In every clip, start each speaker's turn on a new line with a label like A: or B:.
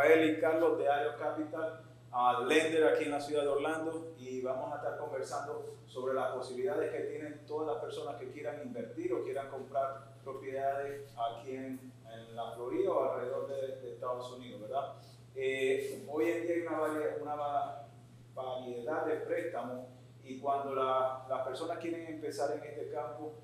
A: Rafael y Carlos de Aero Capital, a Lender aquí en la ciudad de Orlando y vamos a estar conversando sobre las posibilidades que tienen todas las personas que quieran invertir o quieran comprar propiedades aquí en, la Florida o alrededor de, Estados Unidos, ¿verdad? Eh, hoy en día hay una, una variedad de préstamos y cuando las personas quieren empezar en este campo,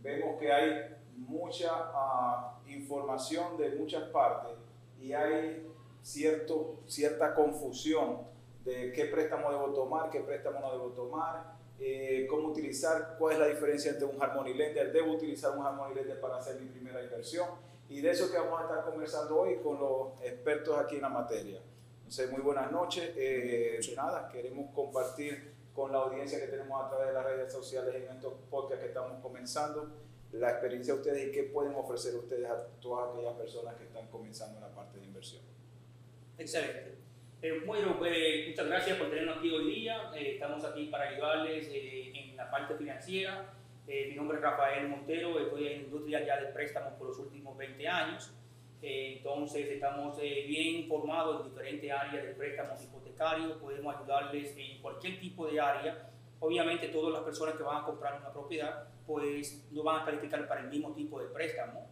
A: vemos que hay mucha ah, información de muchas partes y hay cierto, cierta confusión de qué préstamo debo tomar, qué préstamo no debo tomar, eh, cómo utilizar, cuál es la diferencia entre un Harmony Lender, debo utilizar un Harmony Lender para hacer mi primera inversión. Y de eso que vamos a estar conversando hoy con los expertos aquí en la materia. Entonces, muy buenas noches. Eh, nada, queremos compartir con la audiencia que tenemos a través de las redes sociales en estos podcasts que estamos comenzando la experiencia de ustedes y qué pueden ofrecer ustedes a todas aquellas personas que están comenzando en la parte de inversión.
B: Excelente. Eh, bueno, pues, muchas gracias por tenernos aquí hoy día. Eh, estamos aquí para ayudarles eh, en la parte financiera. mi nombre es Rafael Montero, estoy en industria ya de préstamos por los últimos 20 años. entonces, estamos bien informados en diferentes áreas de préstamos hipotecarios. Podemos ayudarles en cualquier tipo de área. Obviamente, todas las personas que van a comprar una propiedad pues no van a calificar para el mismo tipo de préstamo,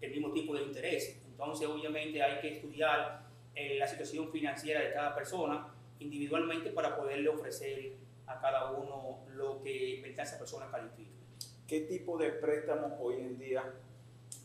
B: el mismo tipo de interés. Entonces, obviamente, hay que estudiar eh, la situación financiera de cada persona individualmente para poderle ofrecer a cada uno lo que esa persona califica.
A: ¿Qué tipo de préstamos hoy en día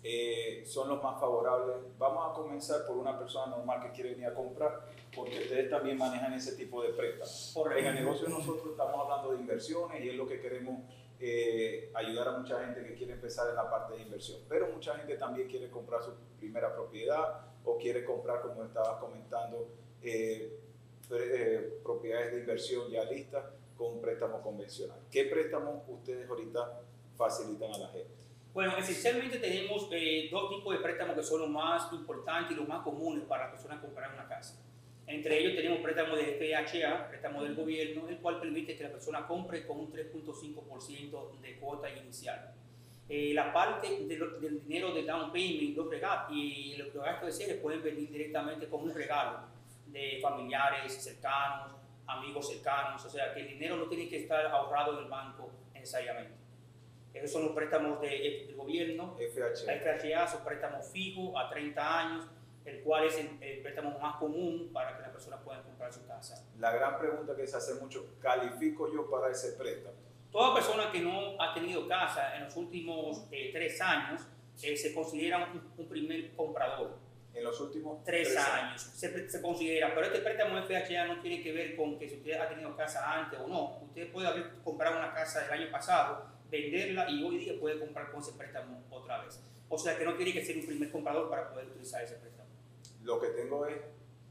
A: eh, son los más favorables? Vamos a comenzar por una persona normal que quiere venir a comprar, porque ustedes también manejan ese tipo de préstamos. En el negocio nosotros estamos hablando de inversiones y es lo que queremos eh, ayudar a mucha gente que quiere empezar en la parte de inversión, pero mucha gente también quiere comprar su primera propiedad o quiere comprar, como estabas comentando, eh, eh, propiedades de inversión ya listas con un préstamo convencional. ¿Qué préstamos ustedes ahorita facilitan a la gente?
B: Bueno, esencialmente tenemos dos tipos de préstamos que son los más importantes y los más comunes para las personas comprar una casa. Entre ellos tenemos préstamo de FHA, préstamo del gobierno, el cual permite que la persona compre con un 3.5% de cuota inicial. Eh, la parte del dinero de down payment los regalos, y los gastos de cierre pueden venir directamente como un regalo de familiares cercanos, amigos cercanos, o sea que el dinero no tiene que estar ahorrado en el banco necesariamente. Esos son los préstamos del gobierno, FHA. FHA son préstamos fijos a 30 años, el cual es el, préstamo más común para que la persona pueda comprar su casa.
A: La gran pregunta que se hace mucho, ¿califico yo para ese préstamo?
B: Toda persona que no ha tenido casa en los últimos eh, tres años eh, se considera un, primer comprador.
A: En los últimos
B: tres, años, Se, se, considera, pero este préstamo FHA no tiene que ver con que si usted ha tenido casa antes o no. Usted puede haber comprado una casa el año pasado, venderla y hoy día puede comprar con ese préstamo otra vez. O sea que no tiene que ser un primer comprador para poder utilizar ese préstamo.
A: Lo que tengo es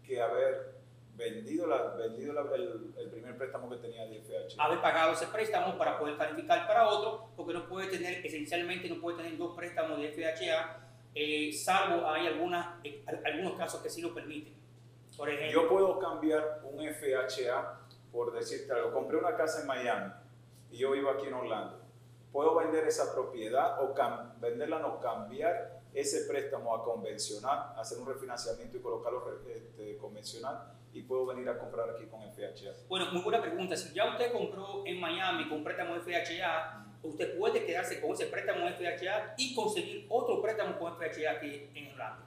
A: que haber vendido, la, vendido el, primer préstamo que tenía de FHA.
B: Haber pagado ese préstamo para poder calificar para otro, porque no puede tener, esencialmente no puede tener dos préstamos de FHA, eh, salvo hay algunas, eh, algunos casos que sí lo permiten.
A: Por ejemplo, yo puedo cambiar un FHA, por decirte algo, compré una casa en Miami y yo vivo aquí en Orlando. Puedo vender esa propiedad o venderla, no cambiar ese préstamo a convencional, hacer un refinanciamiento y colocarlo este, convencional y puedo venir a comprar aquí con FHA?
B: Bueno, muy buena pregunta. Si ya usted compró en Miami con préstamo FHA, usted puede quedarse con ese préstamo FHA y conseguir otro préstamo con FHA aquí en Orlando.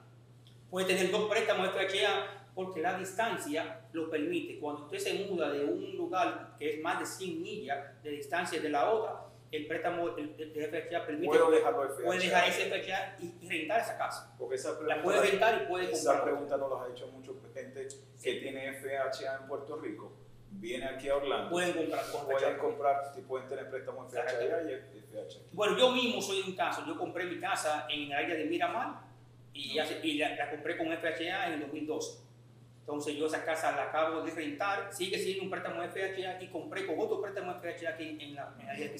B: Puede tener dos préstamos FHA porque la distancia lo permite. Cuando usted se muda de un lugar que es más de 100 millas de distancia de la otra, el préstamo de FHA permite
A: ¿Puedo dejarlo FHA?
B: puede dejar ese FHA y rentar esa casa.
A: Porque esa
B: la puede rentar y puede
A: comprar. Esa pregunta nos la ha hecho mucha gente que tiene FHA en Puerto Rico. Viene aquí a Orlando.
B: Pueden comprar
A: Pueden comprar y pueden tener préstamo FHA y FHA.
B: Bueno, yo mismo soy un caso. Yo compré mi casa en el área de Miramar y, y la, compré con FHA en el 2012. Entonces yo esa casa la acabo de rentar, sigue siendo un préstamo FHA y compré con otro préstamo FHA aquí en la, en área de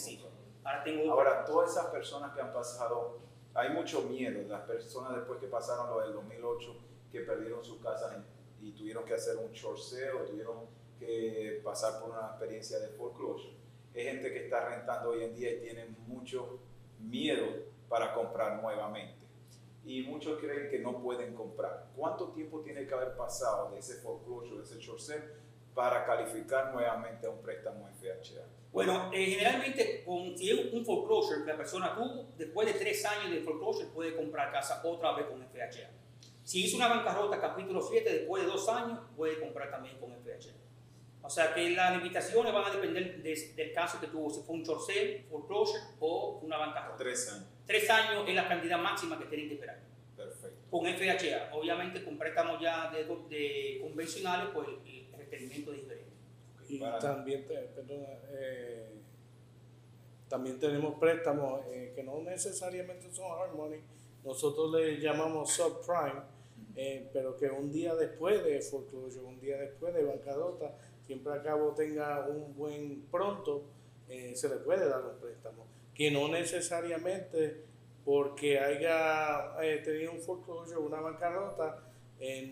A: Ahora, todas esas personas que han pasado, hay mucho miedo, las personas después que pasaron lo del 2008, que perdieron sus casas y tuvieron que hacer un sale, tuvieron que pasar por una experiencia de foreclosure. Es gente que está rentando hoy en día y tiene mucho miedo para comprar nuevamente. y muchos creen que no pueden comprar. ¿Cuánto tiempo tiene que haber pasado de ese foreclosure, de ese short sale, para calificar nuevamente a un préstamo FHA?
B: Bueno, eh, generalmente, con, si es un foreclosure que la persona tuvo, después de tres años de foreclosure puede comprar casa otra vez con FHA. Si hizo una bancarrota capítulo 7, después de dos años, puede comprar también con FHA. O sea que las limitaciones van a depender del caso que tuvo, si fue un short sale, foreclosure o una bancarrota.
A: Tres años.
B: Tres años es la cantidad máxima que tienen que esperar.
A: Perfecto.
B: Con FHA, obviamente con préstamos ya de, de convencionales, pues el requerimiento es diferente.
C: Y también, perdona, eh, también tenemos préstamos eh, que no necesariamente son hard money, nosotros le llamamos subprime, eh, pero que un día después de foreclosure, un día después de bancarrota, siempre a cabo tenga un buen pronto, se le puede dar un préstamo. Que no necesariamente porque haya tenido un foreclosure, una bancarrota,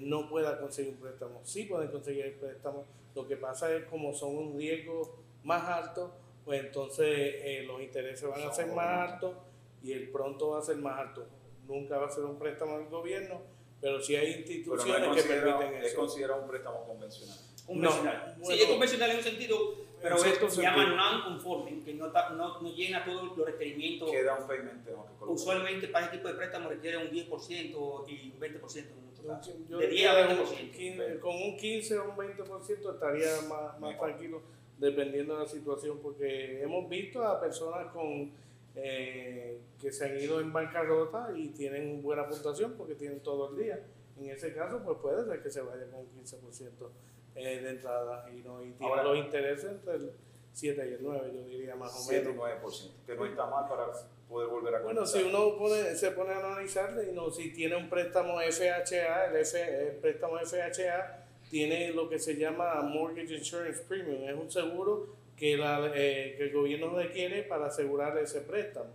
C: no pueda conseguir un préstamo. Sí pueden conseguir el préstamo. Lo que pasa es como son un riesgo más alto, pues entonces los intereses van a ser más altos y el pronto va a ser más alto. Nunca va a ser un préstamo del gobierno, pero sí hay instituciones que permiten eso.
A: Es considerado un préstamo convencional
B: convencional. sí, es convencional en un sentido, pero esto se llama non-conforming, que no, no, no, llena todos los requerimientos.
A: Queda un payment
B: Usualmente para este tipo de préstamo requiere un 10% y un 20% casos. de 10 a 20%.
C: con un 15 o un 20% estaría más, más tranquilo dependiendo de la situación, porque hemos visto a personas con eh, que se han ido en bancarrota y tienen buena puntuación porque tienen todo el día. En ese caso, pues puede ser que se vaya con un 15% eh, de entrada y, no, y tiene los intereses entre el 7 y el 9, yo diría más o menos.
A: 7 y 9%, que no está mal para poder volver a
C: Bueno, si uno pone, se pone a analizarle no, si tiene un préstamo FHA, el, F, el préstamo FHA tiene lo que se llama Mortgage Insurance Premium, es un seguro que, la, eh, que el gobierno requiere para asegurar ese préstamo.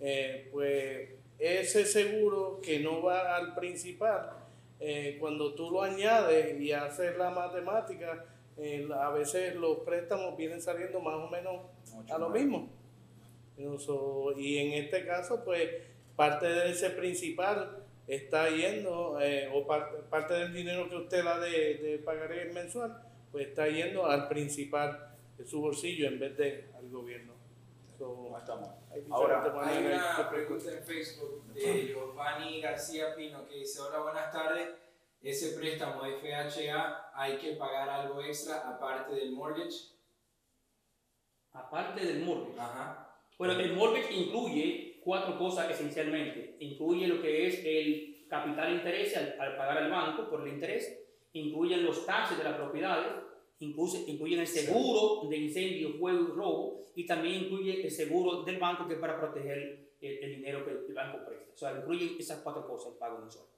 C: Eh, pues ese seguro que no va al principal, eh, cuando tú lo añades y haces la matemática, eh, a veces los préstamos vienen saliendo más o menos a lo mismo. y en este caso, pues parte de ese principal está yendo, eh, o parte, del dinero que usted la de, de pagaré mensual, pues está yendo al principal de su bolsillo en vez de al gobierno.
D: Ahora, hay una pregunta en Facebook de Giovanni García Pino que dice, hola, buenas tardes. Ese préstamo FHA hay que pagar algo extra aparte del mortgage.
B: Aparte del mortgage. Ajá. Bueno, el mortgage incluye cuatro cosas esencialmente. Incluye lo que es el capital interés al, al pagar al banco por el interés, incluyen los taxes de las propiedades, incluye, incluyen el seguro de incendio, fuego y robo, y también incluye el seguro del banco que es para proteger el, dinero que el banco presta. O sea, incluye esas cuatro cosas el pago mensual.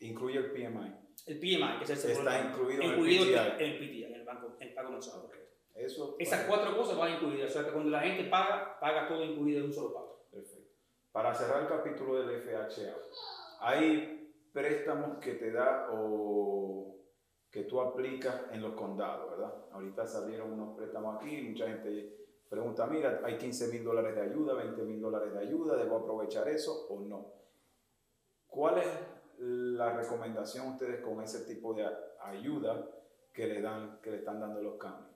A: Incluye el PMI.
B: El PMI, que es el seguro.
A: Está incluido,
B: en el PTI. En el PTI, en el, banco, el pago mensual. Eso, Esas cuatro cosas van incluidas. O sea, que cuando la gente paga, paga todo incluido en un solo pago.
A: Perfecto. Para cerrar el capítulo del FHA, hay préstamos que te da o que tú aplicas en los condados, ¿verdad? Ahorita salieron unos préstamos aquí, mucha gente pregunta, mira, hay 15 mil dólares de ayuda, 20 mil dólares de ayuda, ¿debo aprovechar eso o no? ¿Cuál es la recomendación a ustedes con ese tipo de ayuda que le, dan, que le están dando los cambios?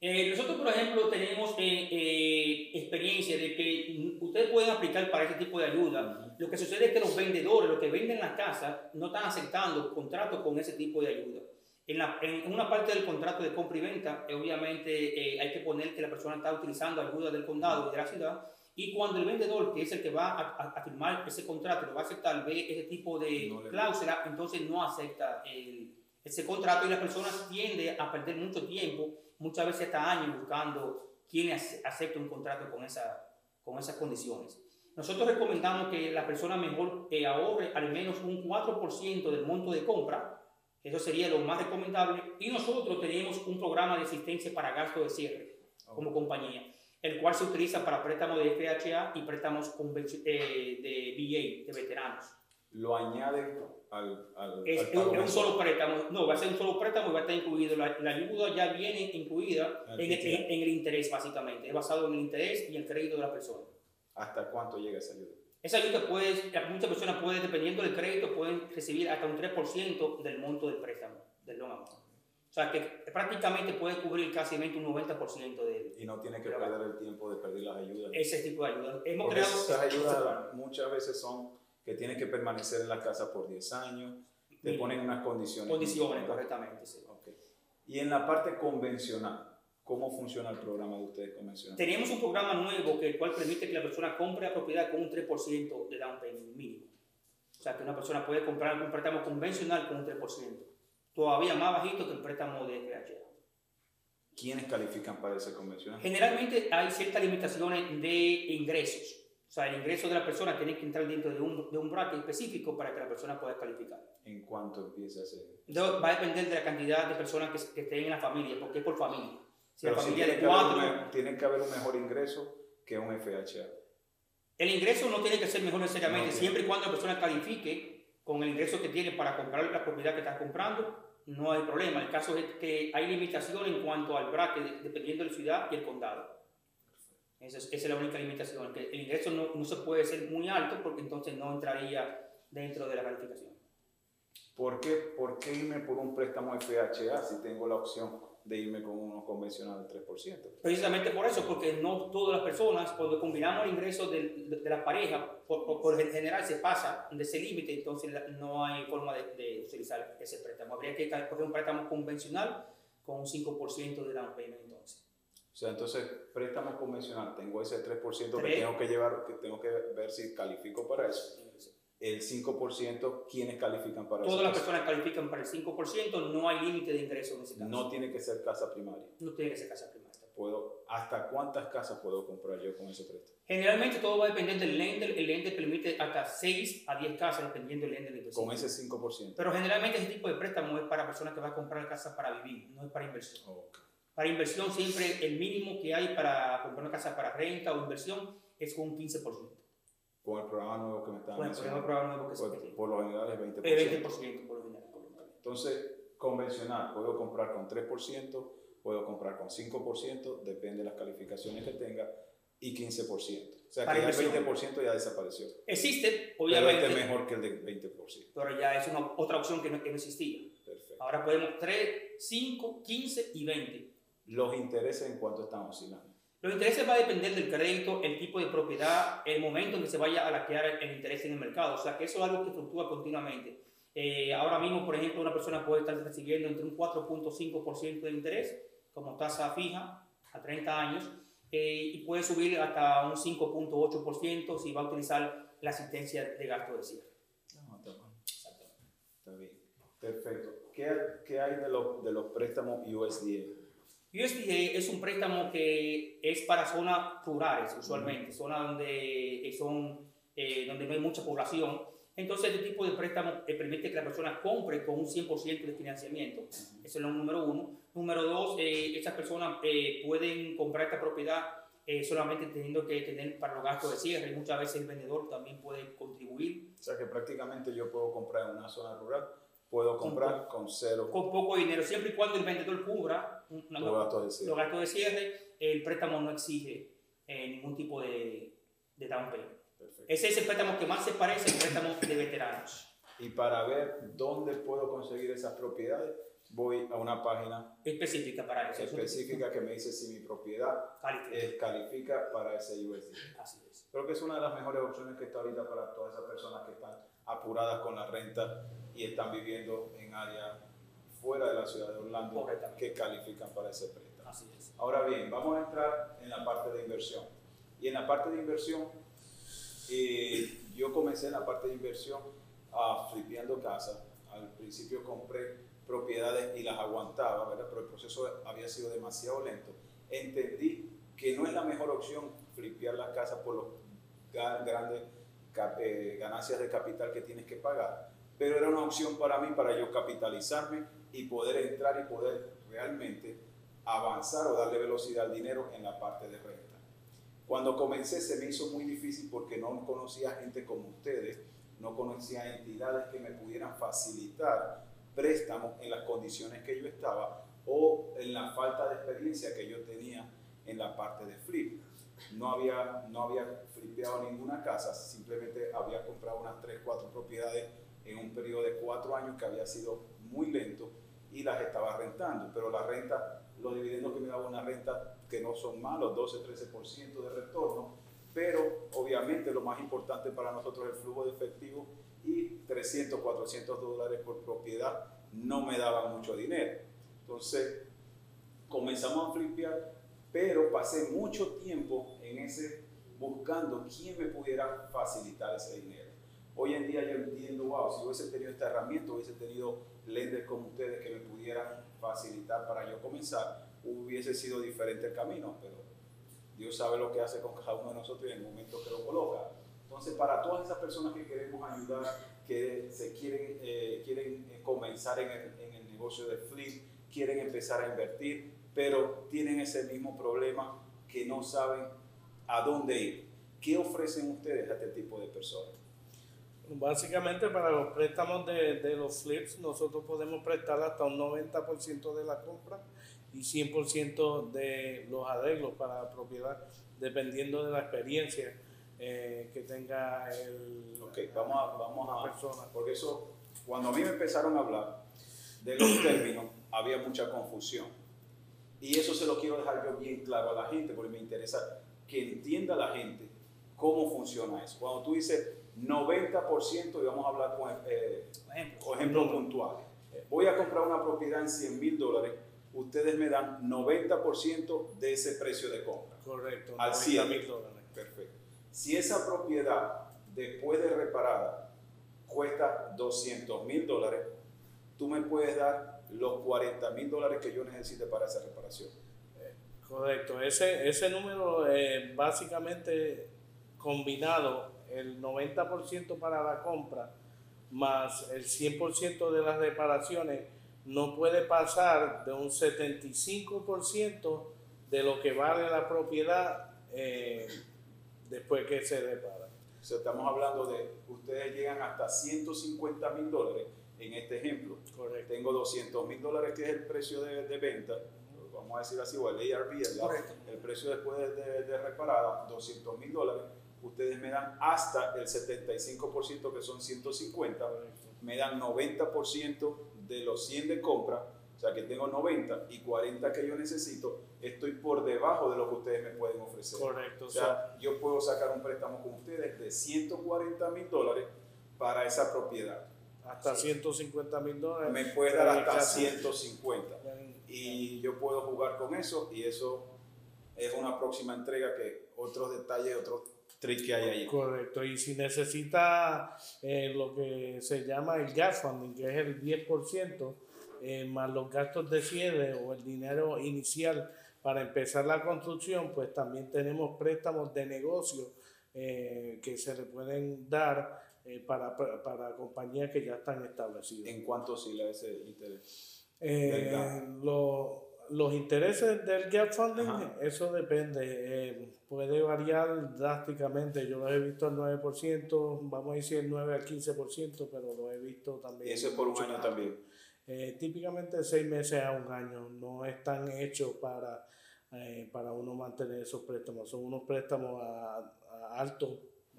B: Eh, nosotros, por ejemplo, tenemos eh, eh, experiencia de que ustedes pueden aplicar para ese tipo de ayuda. Lo que sucede es que los vendedores, los que venden la casa, no están aceptando contratos con ese tipo de ayuda. En, la, en una parte del contrato de compra y venta, obviamente hay que poner que la persona está utilizando ayuda del condado y de la ciudad y cuando el vendedor, que es el que va a, firmar ese contrato, lo va a aceptar, ve ese tipo de cláusula, entonces no acepta ese contrato y la persona tiende a perder mucho tiempo, muchas veces hasta años, buscando quién acepta un contrato con, esa, con esas condiciones. Nosotros recomendamos que la persona mejor eh, ahorre al menos un 4% del monto de compra, eso sería lo más recomendable, y nosotros tenemos un programa de asistencia para gasto de cierre como compañía el cual se utiliza para préstamos de FHA y préstamos eh, de VA, de veteranos.
A: ¿Lo añade al, al,
B: es, un solo préstamo, no, va a ser un solo préstamo y va a estar incluido, la, ayuda ya viene incluida en el, en, el, interés básicamente, es basado en el interés y el crédito de la persona.
A: ¿Hasta cuánto llega esa ayuda?
B: Esa ayuda puede, muchas personas pueden, dependiendo del crédito, pueden recibir hasta un 3% del monto del préstamo, del loan amount. O sea, que prácticamente puede cubrir casi un 90% de
A: Y no tiene que perder el tiempo de pedir las ayudas.
B: ese tipo de ayuda. Hemos
A: Porque
B: creado
A: esas ayudas muchas veces son que tienes que permanecer en la casa por 10 años, te ponen unas condiciones.
B: condiciones correctamente. sí.
A: Ok. Y en la parte convencional, ¿cómo funciona el programa de ustedes convencional?
B: Tenemos un programa nuevo que el cual permite que la persona compre la propiedad con un 3% de down payment mínimo. O sea, que una persona puede comprar un préstamo convencional con un 3%. Todavía más bajito que el préstamo de FHA.
A: ¿Quiénes califican para ese convencional?
B: Generalmente hay ciertas limitaciones de ingresos. O sea, el ingreso de la persona tiene que entrar dentro de un, de un bracket específico para que la persona pueda calificar.
A: ¿En cuánto empieza a ser?
B: De- va a depender de la cantidad de personas que, que estén en la familia, porque es por familia. Si la
A: Pero sí
B: familia
A: tiene
B: de cuatro,
A: un, tiene que haber un mejor ingreso que un FHA.
B: El ingreso no tiene que ser mejor necesariamente,
A: No,
B: siempre y cuando la persona califique con el ingreso que tiene para comprar la propiedad que está comprando, no hay problema. El caso es que hay limitación en cuanto al bracket, dependiendo de la ciudad y el condado. Esa es, la única limitación, el ingreso no, no se puede ser muy alto porque entonces no entraría dentro de la calificación.
A: ¿Por qué, ¿Por qué irme por un préstamo FHA si tengo la opción de irme con uno convencional del 3%?
B: Precisamente por eso, porque no todas las personas, cuando combinamos el ingreso del- de, de la pareja, por, por, por general se pasa de ese límite, entonces no hay forma de, de utilizar ese préstamo. Habría que coger un préstamo convencional con un 5% de down payment entonces.
A: O sea, entonces, préstamo convencional, tengo ese 3% que
B: Tres.
A: tengo que llevar, que tengo que ver si califico para eso. El 5%, ¿quiénes califican para
B: Todas las personas califican para el 5%, no hay límite de ingreso en ese caso.
A: No tiene que ser casa primaria.
B: No tiene que ser casa primaria.
A: Puedo, ¿Hasta cuántas casas puedo comprar yo con ese préstamo?
B: Generalmente todo va a depender del lender. El lender permite hasta 6 a 10 casas dependiendo del lender. específico.
A: Con ese 5%.
B: Pero generalmente ese tipo de préstamo es para personas que van a comprar casa para vivir, no es para inversión. Para inversión siempre el mínimo que hay para comprar una casa para renta o inversión es un 15%.
A: Con el programa nuevo que me están
B: Con el programa, nuevo que se
A: por,
B: tiene.
A: por lo general es 20%.
B: Eh, 20% por lo general. correctamente.
A: Entonces, convencional, puedo comprar con 3%, puedo comprar con 5%, depende de las calificaciones que tenga, y 15%. O sea,
B: Para
A: que el
B: inversión.
A: 20% ya desapareció.
B: Existe,
A: Pero
B: obviamente,
A: este es mejor que el de 20%.
B: pero ya es una, otra opción que no, que no existía.
A: Perfecto.
B: Ahora podemos 3, 5, 15 y 20.
A: Los intereses en cuánto están oscilando.
B: Los intereses va a depender del crédito, el tipo de propiedad, el momento en que se vaya a laquear el interés en el mercado. O sea, que eso es algo que fluctúa continuamente. Eh, ahora mismo, por ejemplo, una persona puede estar recibiendo entre un 4.5% de interés como tasa fija a 30 años eh, y puede subir hasta un 5.8% si va a utilizar la asistencia de gasto de cierre.
A: No, está. Está bien. Perfecto. ¿Qué, qué hay de los, de los préstamos USDA?
B: USDA es un préstamo que es para zonas rurales, usualmente, zonas donde, eh, son, eh, donde no hay mucha población. Entonces, este tipo de préstamo eh, permite que la persona compre con un 100% de financiamiento. Eso es lo número uno. Número dos, eh, estas personas pueden comprar esta propiedad solamente teniendo que tener para los gastos de cierre. Muchas veces el vendedor también puede contribuir
A: O sea que prácticamente yo puedo comprar en una zona rural, puedo comprar con cero
B: con poco dinero, siempre y cuando el vendedor cubra una-
A: los gastos de
B: los
A: cierre.
B: gastos de cierre, el préstamo no exige eh, ningún tipo de, de down payment. Ese es el préstamo que más se parece al préstamo de veteranos.
A: Y para ver dónde puedo conseguir esas propiedades, voy a una página
B: Específica para eso.
A: específica que me dice si mi propiedad
B: Califica.
A: eh, califica para ese USD.
B: Así es.
A: Creo que es una de las mejores opciones que está ahorita para todas esas personas que están apuradas con la renta y están viviendo en áreas fuera de la ciudad de Orlando que califican para ese préstamo.
B: Así es.
A: Ahora bien, vamos a entrar en la parte de inversión. Y en la parte de inversión, eh, yo comencé en la parte de inversión a flipeando casas. Al principio compré propiedades y las aguantaba, ¿verdad? Pero el proceso había sido demasiado lento. Entendí que no es la mejor opción flipear las casas por los grandes eh, ganancias de capital que tienes que pagar, pero era una opción para mí, para yo capitalizarme y poder entrar y poder realmente avanzar o darle velocidad al dinero en la parte de renta. Cuando comencé se me hizo muy difícil porque no conocía gente como ustedes, no conocía entidades que me pudieran facilitar préstamos en las condiciones que yo estaba o en la falta de experiencia que yo tenía en la parte de flip. No había, no había flipeado ninguna casa, simplemente había comprado unas 3, 4 propiedades en un periodo de 4 años que había sido muy lento y las estaba rentando, pero la renta, los dividendos que me daba una renta que no son malos, 12-13% de retorno, pero obviamente lo más importante para nosotros es el flujo de efectivo y 300, 400 dólares por propiedad no me daba mucho dinero. Entonces comenzamos a flipear, pero pasé mucho tiempo en ese buscando quién me pudiera facilitar ese dinero. Hoy en día yo entiendo, wow, si hubiese tenido esta herramienta, hubiese tenido lenders como ustedes que me pudieran facilitar para yo comenzar, hubiese sido diferente el camino, pero Dios sabe lo que hace con cada uno de nosotros y en el momento que lo coloca. Entonces, para todas esas personas que queremos ayudar, que se quieren, eh, quieren eh, comenzar en el, en el negocio de flip, quieren empezar a invertir, pero tienen ese mismo problema que no saben a dónde ir. ¿Qué ofrecen ustedes a este tipo de personas?
C: Básicamente para los préstamos de, de, los flips nosotros podemos prestar hasta un 90% de la compra y 100% de los arreglos para la propiedad, dependiendo de la experiencia eh, que tenga el,
A: Ok, vamos a, vamos a,
C: persona.
A: porque eso, cuando a mí me empezaron a hablar de los términos, había mucha confusión. Y eso se lo quiero dejar yo bien claro a la gente, porque me interesa que entienda la gente cómo funciona eso. Cuando tú dices 90%, y vamos a hablar con, eh,
B: Por ejemplo,
A: ejemplos puntuales. Voy a comprar una propiedad en 100 mil dólares, ustedes me dan 90% de ese precio de compra.
C: Correcto,
A: Al
C: 90
A: 100.
C: mil dólares.
A: Perfecto. Si esa propiedad, después de reparada, cuesta 200 mil dólares, tú me puedes dar los 40 mil dólares que yo necesite para esa reparación.
C: Correcto, ese, ese número eh, básicamente combinado, el 90% para la compra más el 100% de las reparaciones, no puede pasar de un 75% de lo que vale la propiedad eh, después que se repara.
A: O sea, estamos hablando de, ustedes llegan hasta 150 mil dólares en este ejemplo.
C: Correcto.
A: Tengo 200 mil dólares que es el precio de, de venta, vamos a decir así, o el ARV, el, el precio después de, de- de reparada, 200 mil dólares, ustedes me dan hasta el 75% que son 150, me dan 90% de los 100 de compra, o sea que tengo 90 y 40 que yo necesito, estoy por debajo de lo que ustedes me pueden ofrecer.
C: Correcto.
A: O sea, yo puedo sacar un préstamo con ustedes de 140 mil dólares para esa propiedad.
C: hasta 150 mil dólares.
A: Me puedes dar hasta
C: Casi-
A: 150 y yo puedo jugar con eso y eso es una próxima entrega que otros detalles, otros tricks que hay ahí.
C: Correcto, y si necesita eh, lo que se llama el gas funding, que es el 10%, eh, más los gastos de cierre o el dinero inicial para empezar la construcción, pues también tenemos préstamos de negocio eh, que se le pueden dar eh, para, para, para compañías que ya están establecidas.
A: ¿En cuánto oscila ese interés?
C: Eh, los intereses del gap funding,
A: Ajá.
C: eso depende, eh, puede variar drásticamente. Yo lo he visto al 9%, vamos a decir el 9 al 15%, pero lo he visto también.
A: Y eso es por un año también.
C: Eh, típicamente seis meses a un año, no están hechos para, eh, para uno mantener esos préstamos, son unos préstamos a, a altos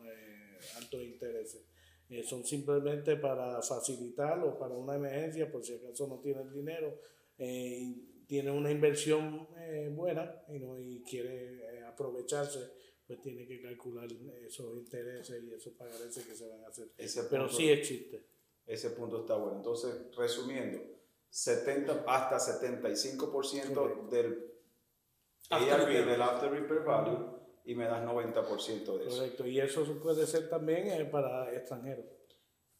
C: eh, altos intereses. Eh, son simplemente para facilitar o para una emergencia, por si acaso no tiene el dinero, eh, y tiene una inversión eh, buena y, no, y quiere eh, aprovecharse, pues tiene que calcular esos intereses y esos pagares que se van a hacer.
A: Ese
C: Pero
A: punto-
C: sí existe.
A: Ese punto está bueno. Entonces, resumiendo, 70 hasta 75%
C: Correcto.
A: del
B: repair.
A: del After Repair Value, y me das 90% de eso.
C: Correcto, y eso puede ser también eh, para extranjeros.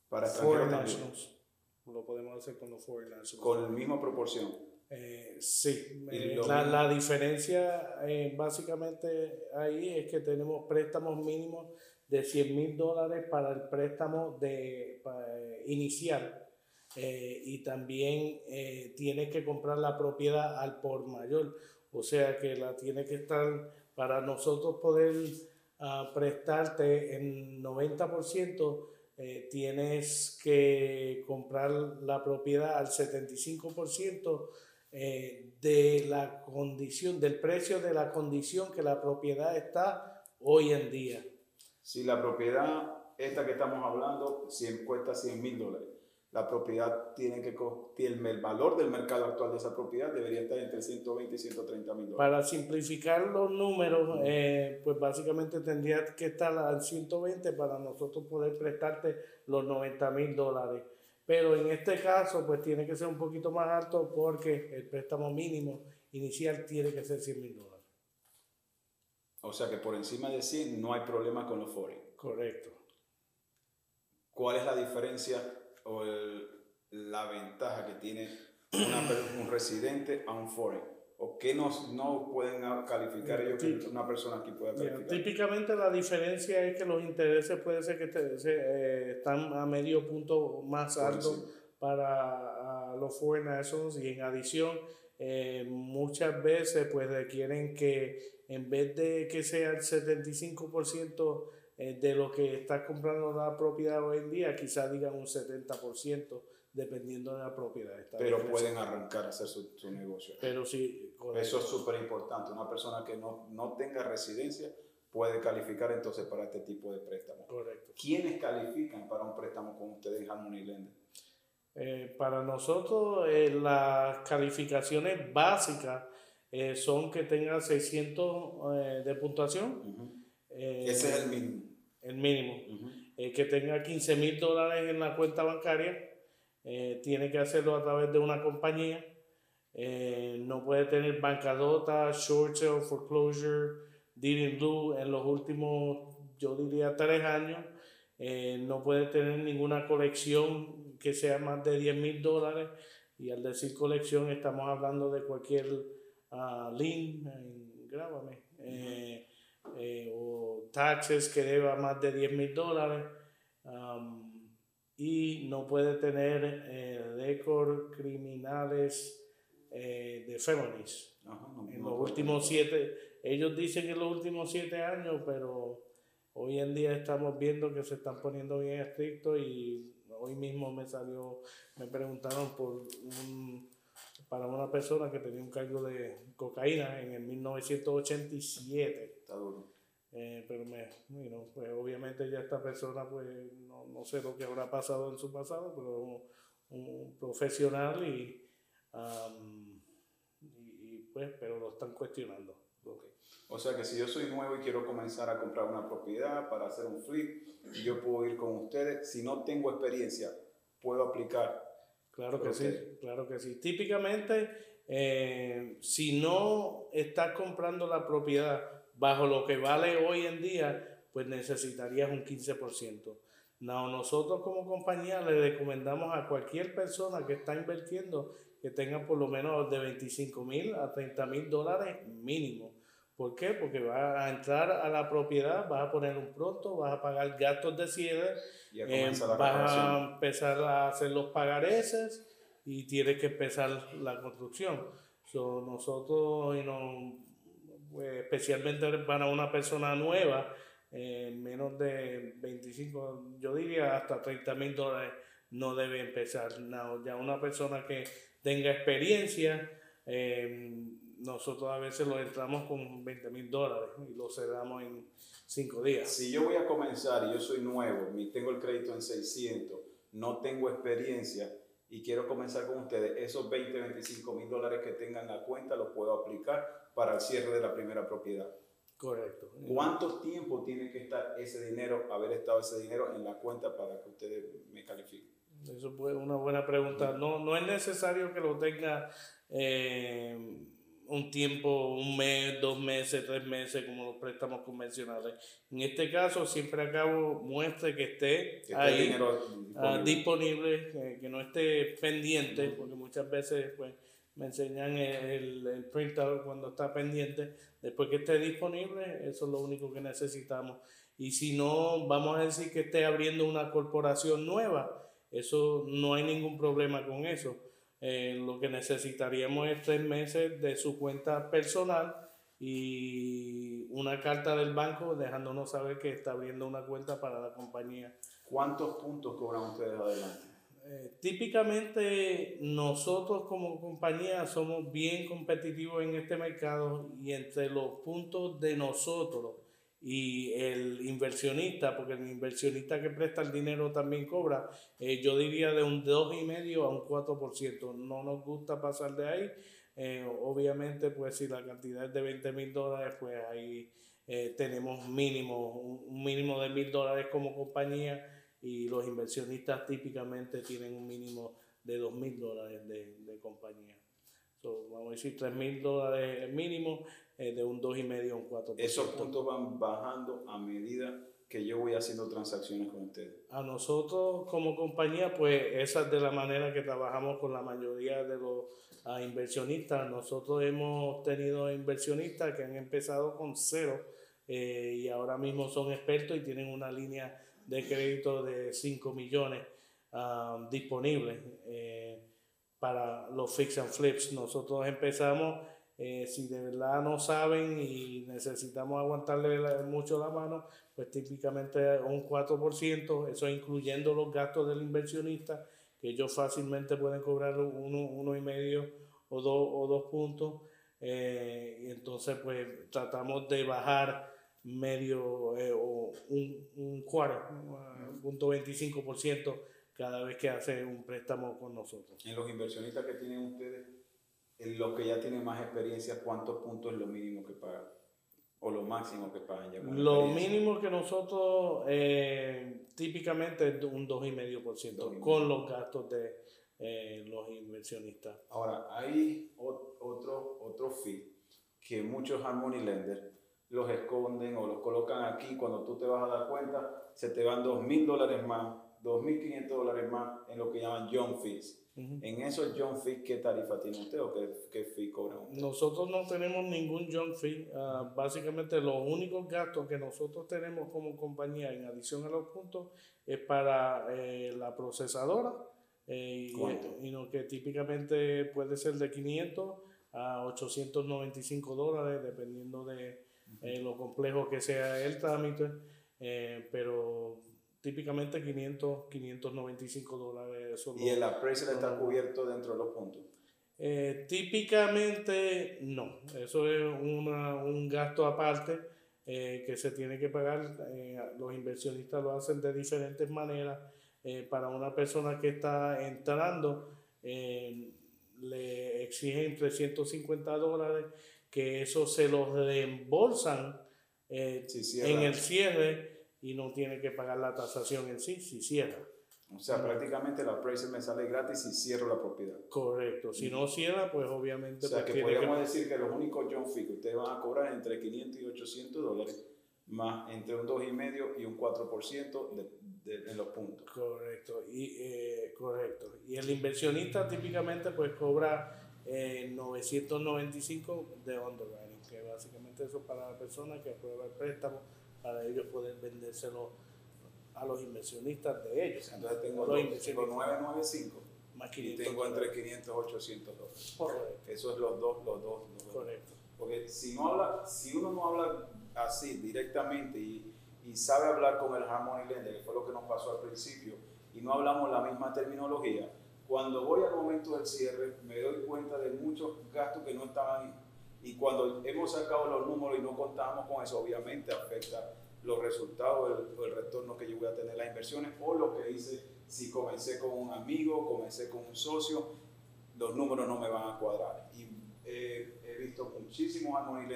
A: Para
C: Foreign
A: extranjeros también.
C: nationals. Lo podemos hacer con los foreign nationals.
A: Con la misma proporción.
C: Eh, sí, eh, la, la diferencia eh, básicamente ahí es que tenemos préstamos mínimos de 100 mil dólares para el préstamo de, inicial y también eh, tiene que comprar la propiedad al por mayor, o sea que la tiene que estar para nosotros poder ah, prestarte en 90%. eh, tienes que comprar la propiedad al 75% eh, de la condición, del precio de la condición que la propiedad está hoy en día.
A: Si la propiedad, esta que estamos hablando, si cuesta 100 mil dólares, la propiedad tiene que el, el valor del mercado actual de esa propiedad debería estar entre 120 y 130 mil dólares.
C: Para simplificar los números, eh, pues básicamente tendría que estar al 120 para nosotros poder prestarte los 90 mil dólares. Pero en este caso, pues tiene que ser un poquito más alto porque el préstamo mínimo inicial tiene que ser 100 mil dólares.
A: O sea que por encima de 100 no hay problema con los foreign.
C: Correcto.
A: ¿Cuál es la diferencia o la ventaja que tiene un residente a un foreign? ¿O qué nos, no pueden calificar ellos que una persona aquí pueda calificar?
C: típicamente la diferencia es que los intereses puede ser que eh, están a medio punto más altos para los foreign nationals y en adición eh, muchas veces pues requieren que en vez de que sea el 75% eh, de lo que está comprando la propiedad hoy en día, quizás digan un 70%, dependiendo de la propiedad.
A: Pero pueden arrancar a hacer su, su negocio.
C: Pero sí,
A: Eso es súper importante. Una persona que no, no tenga residencia puede calificar entonces para este tipo de préstamo.
C: Correcto.
A: ¿Quiénes califican para un préstamo con ustedes en Harmony Lender?
C: Eh, para nosotros eh, las calificaciones básicas eh, son que tenga 600 de puntuación.
A: Ese es el mínimo
C: el mínimo. que tenga 15 mil dólares en la cuenta bancaria, eh, tiene que hacerlo a través de una compañía. Eh, no puede tener bancadota, short sale, foreclosure, deed in lieu en los últimos, yo diría, tres años. Eh, no puede tener ninguna colección que sea más de 10 mil dólares. Y al decir colección, estamos hablando de cualquier uh, lien, grábame, eh, o taxes que deba más de 10 mil dólares um, y no puede tener eh, récord criminales eh, de felonies. en los últimos siete, ellos dicen que en los últimos siete años, pero hoy en día estamos viendo que se están poniendo bien estrictos y hoy mismo me salió, me preguntaron por un para una persona que tenía un cargo de cocaína en el 1987.
A: Está duro.
C: Eh, pero me, pues obviamente ya esta persona, pues no, no, sé lo que habrá pasado en su pasado, pero un, un profesional y, y, pues, pero lo están cuestionando.
A: O sea que si yo soy nuevo y quiero comenzar a comprar una propiedad para hacer un flip, yo puedo ir con ustedes. Si no tengo experiencia, puedo aplicar
C: Claro que sí, claro que sí. Típicamente, eh, si no estás comprando la propiedad bajo lo que vale hoy en día, pues necesitarías un 15%. No, nosotros como compañía le recomendamos a cualquier persona que está invirtiendo que tenga por lo menos de 25 mil a 30 mil dólares mínimo. ¿Por qué? Porque vas a entrar a la propiedad, vas a poner un pronto, vas a pagar gastos de cierre, eh, vas a empezar a hacer los pagareces y tienes que empezar la construcción. So, nosotros, pues, especialmente para una persona nueva, eh, menos de 25, yo diría hasta 30 mil dólares no debe empezar. No, ya una persona que tenga experiencia, eh, nosotros a veces lo entramos con 20 mil dólares y lo cerramos en 5 días.
A: Si yo voy a comenzar y yo soy nuevo, tengo el crédito en 600, no tengo experiencia y quiero comenzar con ustedes, esos 20, 25 mil dólares que tengan en la cuenta los puedo aplicar para el cierre de la primera propiedad.
C: Correcto.
A: ¿Cuánto tiempo tiene que estar ese dinero, haber estado ese dinero en la cuenta para que ustedes me califiquen?
C: Eso es una buena pregunta. No, no es necesario que lo tenga eh, un tiempo, un mes, dos meses, tres meses, como los préstamos convencionales. En este caso, siempre acabo muestre que esté ahí ah, disponible, que, no esté pendiente, porque muchas veces pues, me enseñan el, el printout cuando está pendiente. Después que esté disponible, eso es lo único que necesitamos. Y si no, vamos a decir que esté abriendo una corporación nueva, eso no hay ningún problema con eso eh, lo que necesitaríamos es tres meses de su cuenta personal y una carta del banco dejándonos saber que está abriendo una cuenta para la compañía.
A: ¿Cuántos puntos cobran ustedes adelante?
C: Eh, típicamente nosotros como compañía somos bien competitivos en este mercado y entre los puntos de nosotros y el inversionista, porque el inversionista que presta el dinero también cobra, eh, yo diría de un 2,5 a un 4%. No nos gusta pasar de ahí. Eh, obviamente, pues si la cantidad es de 20 mil dólares, pues ahí tenemos mínimo, un mínimo de mil dólares como compañía y los inversionistas típicamente tienen un mínimo de 2 mil dólares de, de compañía. vamos a decir 3 mil dólares mínimo eh, de un 2,5 a un 4%.
A: Esos puntos van bajando a medida que yo voy haciendo transacciones con ustedes.
C: A nosotros como compañía, pues esa es de la manera que trabajamos con la mayoría de los ah, inversionistas. Nosotros hemos tenido inversionistas que han empezado con cero eh, y ahora mismo son expertos y tienen una línea de crédito de 5 millones ah, disponibles eh, para los fix and flips. Nosotros empezamos eh, si de verdad no saben y necesitamos aguantarle mucho la mano, pues típicamente un 4%, eso incluyendo los gastos del inversionista, que ellos fácilmente pueden cobrar uno, uno y medio o dos, o dos puntos. Eh, entonces pues tratamos de bajar medio eh, o un, un cuarto, punto 25% cada vez que hace un préstamo con nosotros.
A: En los inversionistas que tienen ustedes, en los que ya tienen más experiencia, ¿cuántos puntos es lo mínimo que pagan? O lo máximo que pagan ya
C: Lo mínimo que nosotros eh, típicamente es un 2,5% con los gastos de eh, los inversionistas.
A: Ahora, hay otro, otro fee que muchos Harmony Lenders los esconden o los colocan aquí. Cuando tú te vas a dar cuenta, se te van 2.000 dólares más, 2.500 dólares más en lo que llaman Young Fees. En esos John Fee, ¿qué tarifa tiene usted o qué, qué fee cobra usted?
C: Nosotros no tenemos ningún John Fee. Ah, básicamente, los únicos gastos que nosotros tenemos como compañía, en adición a los puntos, es para eh, la procesadora. Eh, y, no, que típicamente puede ser de 500 a 895 dólares, dependiendo de eh, lo complejo que sea el trámite. pero típicamente 500, 595 dólares.
A: ¿Y el appraisal está cubierto dentro de los puntos?
C: Eh, típicamente no, eso es una, un gasto aparte eh, que se tiene que pagar. Eh, los inversionistas lo hacen de diferentes maneras. para una persona que está entrando, le exigen 350 dólares, que eso se lo reembolsan en el cierre y no tiene que pagar la tasación en sí si cierra.
A: O sea, prácticamente la appraisal me sale gratis si cierro la propiedad.
C: Correcto. Si no cierra, pues obviamente...
A: O sea, pues que podemos decir que los únicos John Fee que ustedes van a cobrar entre 500 y 800 dólares, más entre un 2,5 y un 4% de, de, en los puntos.
C: Correcto. Y, eh, correcto. Y el inversionista típicamente pues cobra eh, 995 de underwriting, que básicamente eso para la persona que aprueba el préstamo para ellos poder vendérselo a los inversionistas de ellos.
A: Entonces tengo los, 995 más 500 y tengo entre 500 y 800 dólares. Correcto. Eso es los dos, los dos.
C: Correcto.
A: Porque si, no habla, si uno no habla así directamente y, y sabe hablar con el Harmony Lender, que fue lo que nos pasó al principio, y no hablamos la misma terminología, cuando voy al momento del cierre me doy cuenta de muchos gastos que no estaban y cuando hemos sacado los números y no contamos con eso, obviamente afecta los resultados, el, el retorno que yo voy a tener las inversiones o lo que hice si comencé con un amigo, comencé con un socio, los números no me van a cuadrar. Y he visto muchísimos Harmony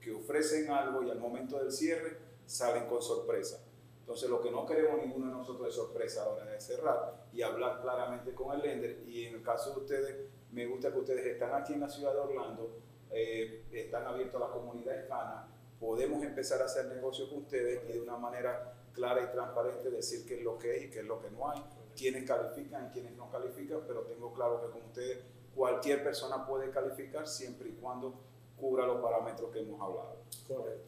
A: que ofrecen algo y al momento del cierre salen con sorpresa. Entonces lo que no queremos ninguno de nosotros es sorpresa a la hora de cerrar y hablar claramente con el lender. Y en el caso de ustedes, me gusta que ustedes están aquí en la ciudad de Orlando, eh, están abiertos a la comunidad hispana, podemos empezar a hacer negocios con ustedes y de una manera clara y transparente decir qué es lo que es y qué es lo que no hay, quiénes califican y quiénes no califican, pero tengo claro que con ustedes cualquier persona puede calificar siempre y cuando cubra los parámetros que hemos hablado.
C: Correcto.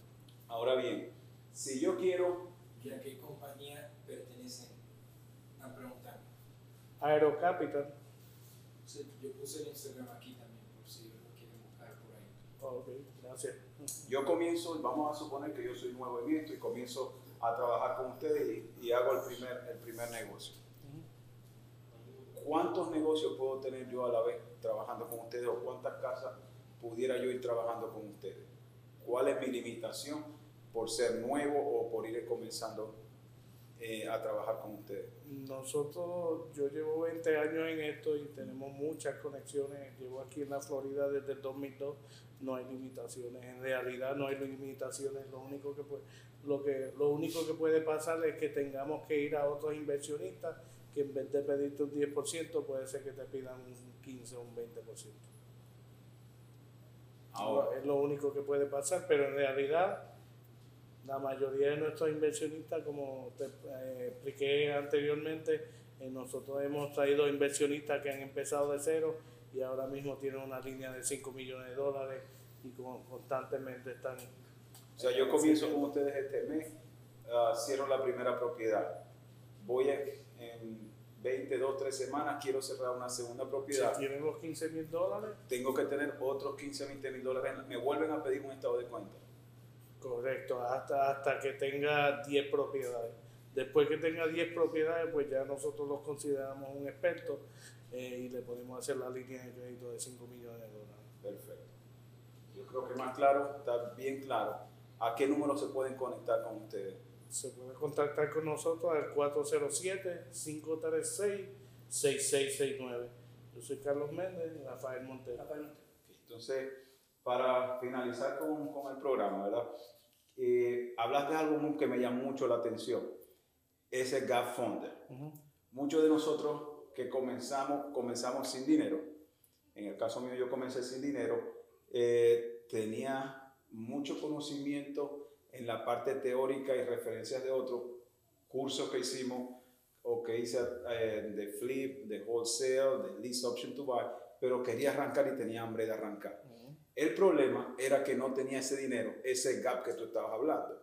A: Ahora bien, si yo quiero...
D: ¿Y a qué compañía pertenecen? A preguntar.
C: Aerocapital.
D: Yo puse el Instagram aquí.
C: Ok, gracias.
A: Yo comienzo, vamos a suponer que yo soy nuevo en esto y comienzo a trabajar con ustedes y, hago el primer, el primer negocio. ¿cuántos negocios puedo tener yo a la vez trabajando con ustedes o cuántas casas pudiera yo ir trabajando con ustedes? ¿Cuál es mi limitación por ser nuevo o por ir comenzando eh, a trabajar con ustedes?
C: Nosotros, yo llevo 20 años en esto y tenemos muchas conexiones. Llevo aquí en la Florida desde el 2002, no hay limitaciones. En realidad no hay limitaciones. Lo único que puede, lo que, lo único que puede pasar es que tengamos que ir a otros inversionistas que en vez de pedirte un 10%, puede ser que te pidan un 15 o un 20%. Ahora. Es lo único que puede pasar, pero en realidad la mayoría de nuestros inversionistas, como te eh, expliqué anteriormente, eh, nosotros hemos traído inversionistas que han empezado de cero y ahora mismo tienen una línea de 5 millones de dólares y constantemente están...
A: O sea, yo comienzo con ustedes este mes, uh, cierro la primera propiedad, voy a, en 22, 3 semanas, quiero cerrar una segunda propiedad.
C: Si tienen los 15 mil dólares.
A: Tengo que tener otros 15, 20 mil dólares, me vuelven a pedir un estado de cuenta.
C: Correcto, hasta, hasta que tenga 10 propiedades. Después que tenga 10 propiedades, pues ya nosotros los consideramos un experto eh, y le podemos hacer la línea de crédito de 5 millones de dólares.
A: Perfecto. Yo creo que más claro, está bien claro. ¿A qué número se pueden conectar con ustedes?
C: Se puede contactar con nosotros al 407-536-6669. Yo soy Carlos Méndez, Rafael Montero.
A: Entonces, para finalizar con, con el programa, ¿verdad? Eh, hablaste de algo que me llamó mucho la atención, ese Gap Funder. Muchos de nosotros que comenzamos, comenzamos sin dinero, en el caso mío yo comencé sin dinero, eh, tenía mucho conocimiento en la parte teórica y referencias de otros cursos que hicimos o que hice eh, de flip, de wholesale, de lease option to buy, pero quería arrancar y tenía hambre de arrancar. El problema era que no tenía ese dinero, ese gap que tú estabas hablando.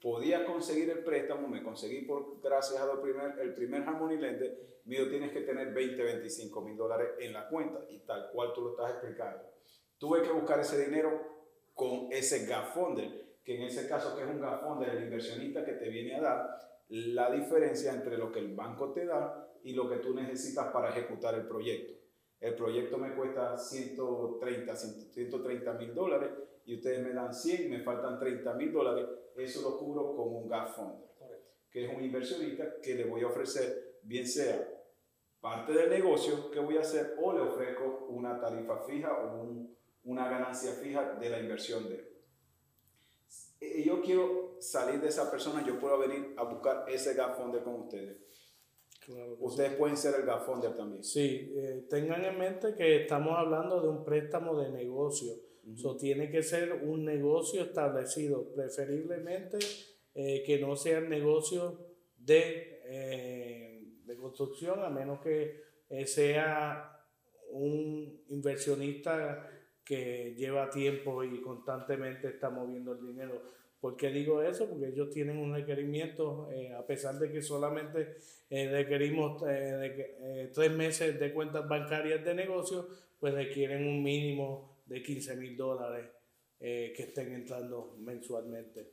A: Podía conseguir el préstamo, me conseguí por, gracias a primer, el primer Harmony Lender, mío tienes que tener 20, 25 mil dólares en la cuenta y tal cual tú lo estás explicando. Tuve que buscar ese dinero con ese gap funder, que en ese caso que es un gap funder, el inversionista que te viene a dar la diferencia entre lo que el banco te da y lo que tú necesitas para ejecutar el proyecto. El proyecto me cuesta 130, 130 mil dólares y ustedes me dan 100, me faltan 30 mil dólares. Eso lo cubro con un gap fund, que es un inversionista que le voy a ofrecer, bien sea parte del negocio que voy a hacer o le ofrezco una tarifa fija o una ganancia fija de la inversión de él. Yo quiero salir de esa persona, yo puedo venir a buscar ese gap fund con ustedes Ustedes pueden ser el gafonder también.
C: Sí, eh, tengan en mente que estamos hablando de un préstamo de negocio. Eso tiene que ser un negocio establecido, preferiblemente eh, que no sea negocio de, eh, de construcción, a menos que sea un inversionista que lleva tiempo y constantemente está moviendo el dinero. ¿Por qué digo eso? Porque ellos tienen un requerimiento, a pesar de que solamente eh, requerimos eh, eh, tres meses de cuentas bancarias de negocio, pues requieren un mínimo de 15 mil dólares que estén entrando mensualmente.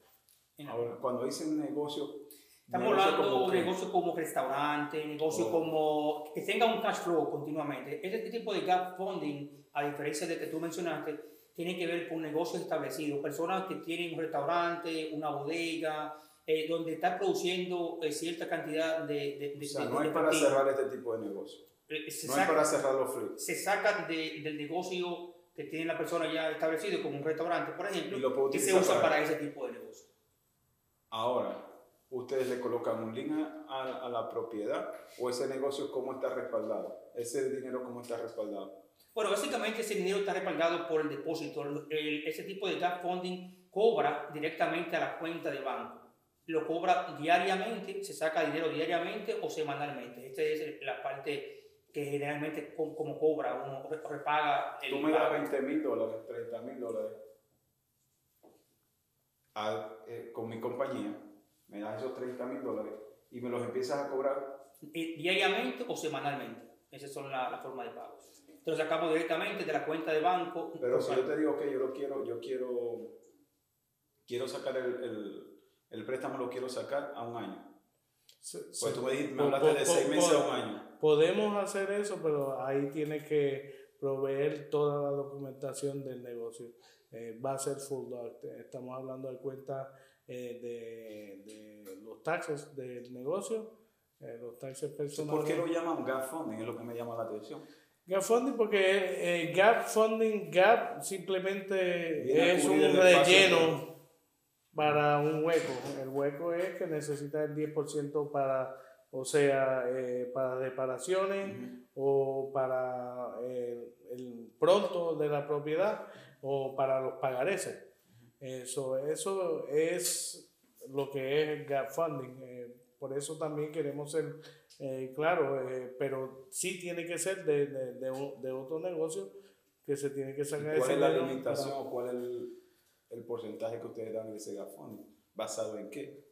A: Ahora, cuando dicen negocio,
B: Estamos hablando de negocio como restaurante, negocio oh. como que tenga un cash flow continuamente. Este tipo de gap funding, a diferencia de que tú mencionaste, tiene que ver con negocios establecidos. Personas que tienen un restaurante, una bodega, eh, donde está produciendo eh, cierta cantidad de... de,
A: o sea, no es para cerrar este tipo de negocio.
B: Eh,
A: no es para cerrar los flips.
B: Se saca del negocio que tiene la persona ya establecido, como un restaurante, por ejemplo, y, se usa para, ese tipo de negocio.
A: Ahora, ¿ustedes le colocan un link a, a, la propiedad o ese negocio cómo está respaldado? ¿Ese dinero cómo está respaldado?
B: Bueno, básicamente ese dinero está respaldado por el depósito. ese tipo de gap funding cobra directamente a la cuenta de banco lo cobra diariamente, se saca dinero diariamente o semanalmente. Esta es la parte que generalmente como cobra, uno repaga.
A: El Tú me das 20 mil dólares, 30 mil dólares eh, con mi compañía, me das esos 30 mil dólares y me los empiezas a cobrar.
B: Eh, diariamente o semanalmente. Esas son las la formas de pago. Te lo sacamos directamente de la cuenta de banco.
A: Pero si yo te digo que yo lo quiero, yo quiero, quiero sacar el el préstamo lo quiero sacar a un año. Pues tú me, me hablaste de seis meses a un año.
C: Podemos hacer eso, pero ahí tiene que proveer toda la documentación del negocio. Eh, va a ser full Estamos hablando de cuentas eh, de, de, los taxes del negocio, eh, los taxes personales.
A: ¿Por qué lo llaman gap funding? Es lo que me llama la atención.
C: Gap funding porque gap funding, gap simplemente es un relleno para un hueco. El hueco es que necesita el 10% para, o sea, para reparaciones o para el, el pronto de la propiedad o para los pagareces. Eso, eso es lo que es gap funding. Eh, por eso también queremos ser eh, claro, eh, pero sí tiene que ser de, de, de, otro negocio que se tiene que sacar
A: ¿Cuál es la limitación o cuál es el, el, porcentaje que ustedes dan de ese funding? ¿Basado en qué?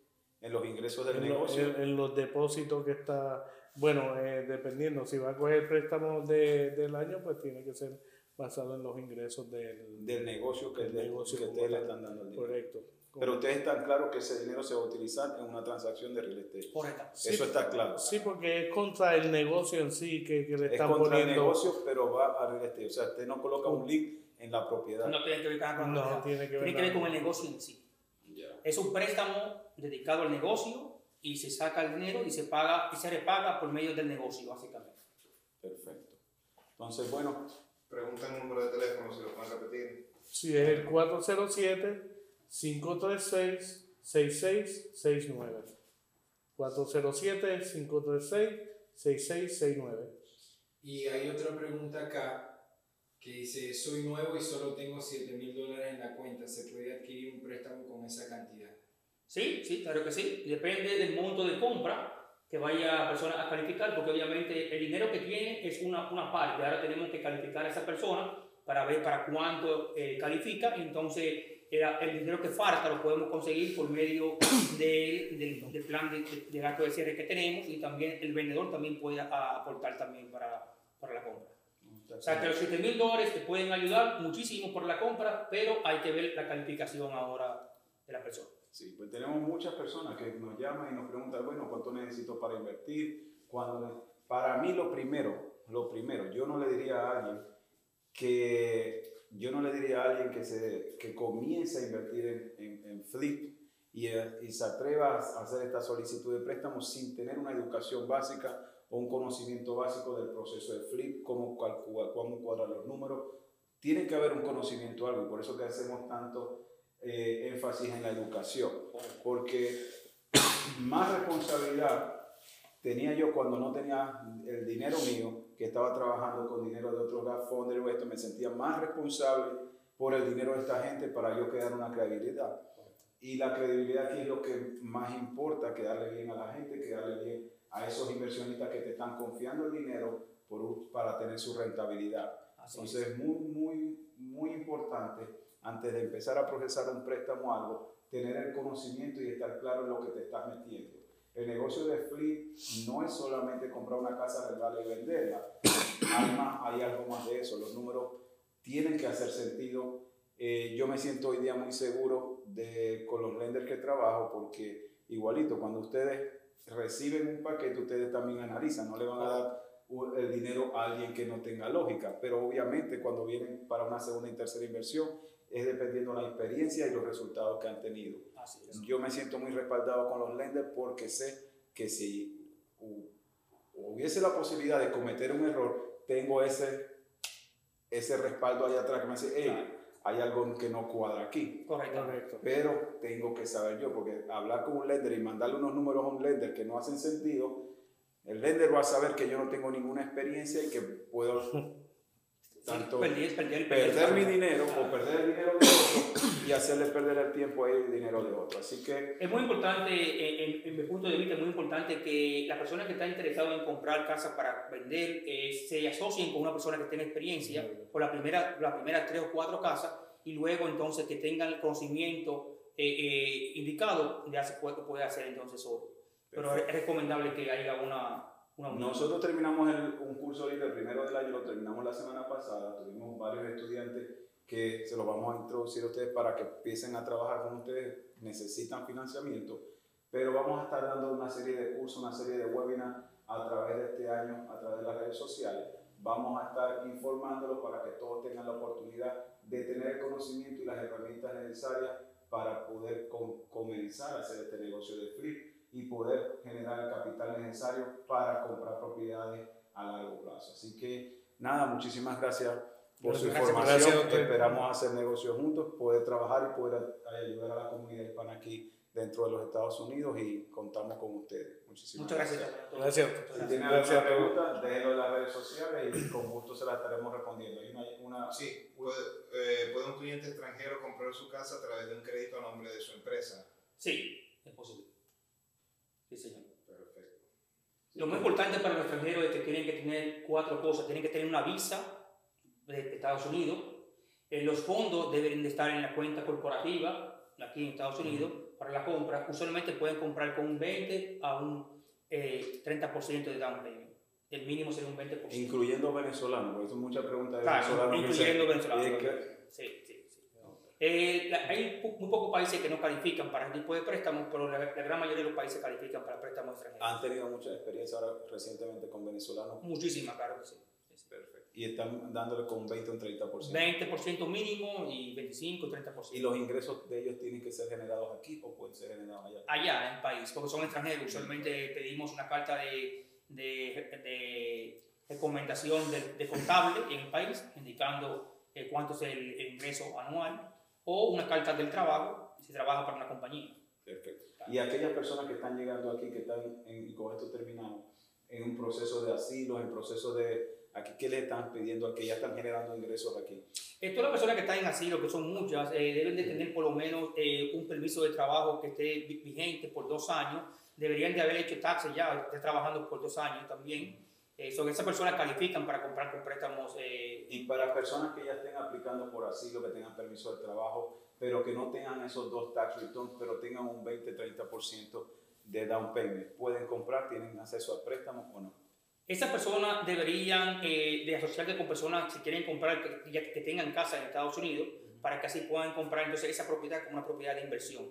A: ¿En los ingresos del negocio?
C: en, los depósitos que está, bueno, dependiendo, si va a coger préstamos de, del año, pues tiene que ser basado en los ingresos del,
A: del negocio que, negocio que ustedes le están dando el dinero.
C: Correcto.
A: Pero ustedes están claros que ese dinero se va a utilizar en una transacción de real estate.
B: Correcto.
A: Eso está claro.
C: Sí, porque es contra el negocio en sí que, que le están
A: es contra
C: el
A: negocio, pero va a real estate. O sea, usted no coloca un link en la propiedad.
B: No tiene que ver con la
C: no, tiene que ver,
B: tiene que ver con el negocio en sí. Es un préstamo dedicado al negocio y se saca el dinero y se paga y se repaga por medio del negocio, básicamente.
A: Perfecto. Entonces, bueno,
E: Preguntan el número de teléfono, si lo pueden repetir.
C: Sí, es el 407-536-6669. 407-536-6669.
D: Y hay otra pregunta acá que dice, soy nuevo y solo tengo 7 mil dólares en la cuenta, ¿se puede adquirir un préstamo con esa cantidad?
B: Sí, sí, claro que sí. Depende del monto de compra que vaya a persona a calificar, porque obviamente el dinero que tiene es una, una parte. Ahora tenemos que calificar a esa persona para ver para cuánto eh, califica. Entonces, el, dinero que falta lo podemos conseguir por medio del, del, plan de, de, gasto de cierre que tenemos y también el vendedor también puede aportar también para, para la compra. O sea, que los 7 mil dólares te pueden ayudar muchísimo por la compra, pero hay que ver la calificación ahora de la persona.
A: Sí, pues tenemos muchas personas que nos llaman y nos preguntan, bueno, ¿cuánto necesito para invertir? Cuando, para mí lo primero, lo primero, yo no le diría a alguien que, yo no le diría a alguien que, se, que comience a invertir en, en, flip y, y, se atreva a hacer esta solicitud de préstamo sin tener una educación básica o un conocimiento básico del proceso de flip, cómo, calcular, cómo cuadrar los números. Tiene que haber un conocimiento algo por eso que hacemos tanto eh, énfasis en la educación, porque más responsabilidad tenía yo cuando no tenía el dinero mío, que estaba trabajando con dinero de otros fondos o esto, me sentía más responsable por el dinero de esta gente para yo crear una credibilidad. Y la credibilidad aquí es lo que más importa, que darle bien a la gente, que darle bien a esos inversionistas que te están confiando el dinero por, para tener su rentabilidad. Entonces es muy, muy, muy importante antes de empezar a procesar un préstamo o algo, tener el conocimiento y estar claro en lo que te estás metiendo. El negocio de flip no es solamente comprar una casa, arreglarla y venderla. Además, hay algo más de eso. Los números tienen que hacer sentido. Eh, yo me siento hoy día muy seguro de, con los lenders que trabajo porque igualito, cuando ustedes reciben un paquete, ustedes también analizan, no le van a dar el dinero a alguien que no tenga lógica, pero obviamente cuando vienen para una segunda y tercera inversión, es dependiendo de la experiencia y los resultados que han tenido. Yo me siento muy respaldado con los lenders porque sé que si hubiese la posibilidad de cometer un error, tengo ese, ese respaldo allá atrás que me dice, hey, hay algo que no cuadra aquí.
B: Correcto.
A: Pero tengo que saber yo, porque hablar con un lender y mandarle unos números a un lender que no hacen sentido, el lender va a saber que yo no tengo ninguna experiencia y que puedo tanto perder, mi dinero o perder el dinero de otro y hacerle perder el tiempo a el dinero de otro. Así que...
B: Es muy importante, en, mi punto de vista, es muy importante que la persona que está interesada en comprar casa para vender eh, se asocien con una persona que tenga experiencia por la primera, las primeras tres o cuatro casas y luego entonces que tengan el conocimiento eh, eh, indicado, ya se puede, puede hacer entonces solo. Pero es recomendable que haya una
A: nosotros terminamos el, un curso ahorita, el primero del año, lo terminamos la semana pasada. Tuvimos varios estudiantes que se los vamos a introducir a ustedes para que empiecen a trabajar con ustedes. Necesitan financiamiento, pero vamos a estar dando una serie de cursos, una serie de webinars a través de este año, a través de las redes sociales. Vamos a estar informándolos para que todos tengan la oportunidad de tener el conocimiento y las herramientas necesarias para poder comenzar a hacer este negocio de flip y poder generar el capital necesario para comprar propiedades a largo plazo. Así que nada, muchísimas gracias por su información. Esperamos hacer negocios juntos, poder trabajar y poder ayudar a la comunidad hispana aquí dentro de los Estados Unidos y contamos con ustedes. Muchísimas
B: Muchas
A: gracias.
B: Gracias.
A: gracias. Si tienen alguna pregunta, déjenlo en las redes sociales y con gusto se las estaremos respondiendo. Hay una, una
E: sí, puede, eh, ¿puede un cliente extranjero comprar su casa a través de un crédito a nombre de su empresa?
B: Sí, es posible. Sí, señor.
E: Perfecto.
B: Lo más importante para los extranjeros es que tienen que tener cuatro cosas. Tienen que tener una visa de Estados Unidos. Eh, los fondos deben de estar en la cuenta corporativa aquí en Estados Unidos para la compra. Usualmente pueden comprar con un 20 a un eh, 30% de down payment. El mínimo sería un 20%.
A: Incluyendo venezolanos, porque son muchas preguntas de
B: claro,
A: venezolanos.
B: Incluyendo venezolanos. Sí. Eh, hay muy pocos países que no califican para este tipo de préstamos, pero la, gran mayoría de los países califican para préstamos extranjeros.
A: ¿Han tenido mucha experiencia ahora recientemente con venezolanos?
B: Muchísima, claro que sí.
A: Perfecto. Y están dándole con 20 o un 30%.
B: 20% mínimo y 25 30%.
A: ¿Y los ingresos de ellos tienen que ser generados aquí o pueden ser generados allá?
B: Allá, en el país, porque son extranjeros. Usualmente pedimos una carta de, de, de recomendación de, de, contable en el país, indicando eh, cuánto es el ingreso anual o una carta del trabajo si trabaja para una compañía.
A: Perfecto. Y aquellas personas que están llegando aquí, que están, en, y con esto terminamos, en un proceso de asilo, en proceso de, aquí, ¿qué le están pidiendo a que ya están generando ingresos aquí?
B: Todas las personas que están en asilo, que son muchas, eh, deben de tener por lo menos eh, un permiso de trabajo que esté vigente por dos años. Deberían de haber hecho taxes ya, estar trabajando por dos años también. Eh, son esas personas califican para comprar con préstamos. Eh,
A: y para personas que ya estén aplicando por asilo, que tengan permiso de trabajo, pero que no tengan esos dos tax returns, pero tengan un 20-30% de down payment, ¿pueden comprar? ¿Tienen acceso a préstamos o no?
B: Esas personas deberían eh, de asociarse con personas si quieren comprar que, que tengan casa en Estados Unidos para que así puedan comprar entonces esa propiedad como una propiedad de inversión.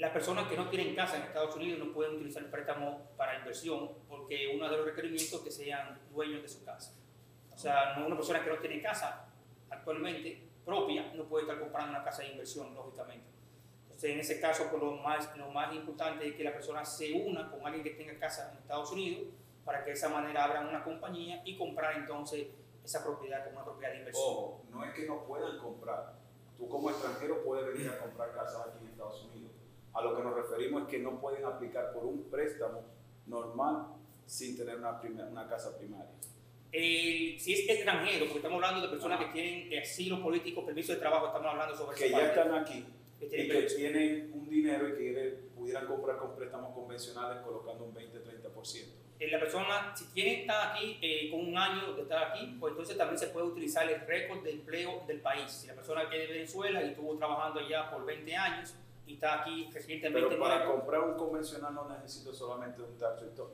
B: Las personas que no tienen casa en Estados Unidos no pueden utilizar préstamos para inversión porque uno de los requerimientos es que sean dueños de su casa. O sea, una persona que no tiene casa actualmente propia no puede estar comprando una casa de inversión, lógicamente. Entonces, en ese caso, pues, lo, más, lo más importante es que la persona se una con alguien que tenga casa en Estados Unidos para que de esa manera abran una compañía y comprar entonces esa propiedad como una propiedad de inversión.
A: Ojo, no es que no puedan comprar. Tú como extranjero puedes venir a comprar casas aquí en Estados Unidos a lo que nos referimos es que no pueden aplicar por un préstamo normal sin tener una, una casa primaria.
B: si es extranjero, porque estamos hablando de personas que tienen asilo político, permiso de trabajo, estamos hablando sobre
A: que ya están aquí que y que tienen un dinero y que pudieran comprar con préstamos convencionales colocando un 20-30%.
B: Eh, la persona, si tiene está aquí eh, con un año de estar aquí, pues entonces también se puede utilizar el récord de empleo del país. Si la persona viene de Venezuela y estuvo trabajando allá por 20 años, y está aquí recientemente.
A: Pero para comprar un convencional no necesito solamente un tax return.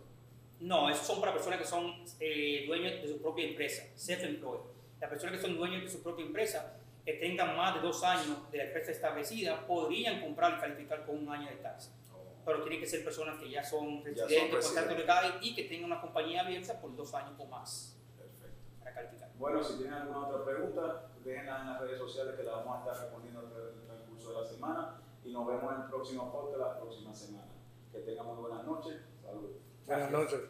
B: No, esos son para personas que son eh, dueños de su propia empresa, self-employed. Las personas que son dueños de su propia empresa, que tengan más de dos años de la empresa establecida, podrían comprar y calificar con un año de tax. Oh. Pero tienen que ser personas que ya son residentes, contratos legales y que tengan una compañía abierta por dos años o más.
A: Perfecto.
B: Para calificar.
A: Bueno, si tienen alguna otra pregunta, déjenla en las redes sociales que la vamos a estar respondiendo en el transcurso de la semana y nos vemos en el próximo podcast la próxima semana. Que tengan muy buenas noches. Saludos.
C: Buenas noches.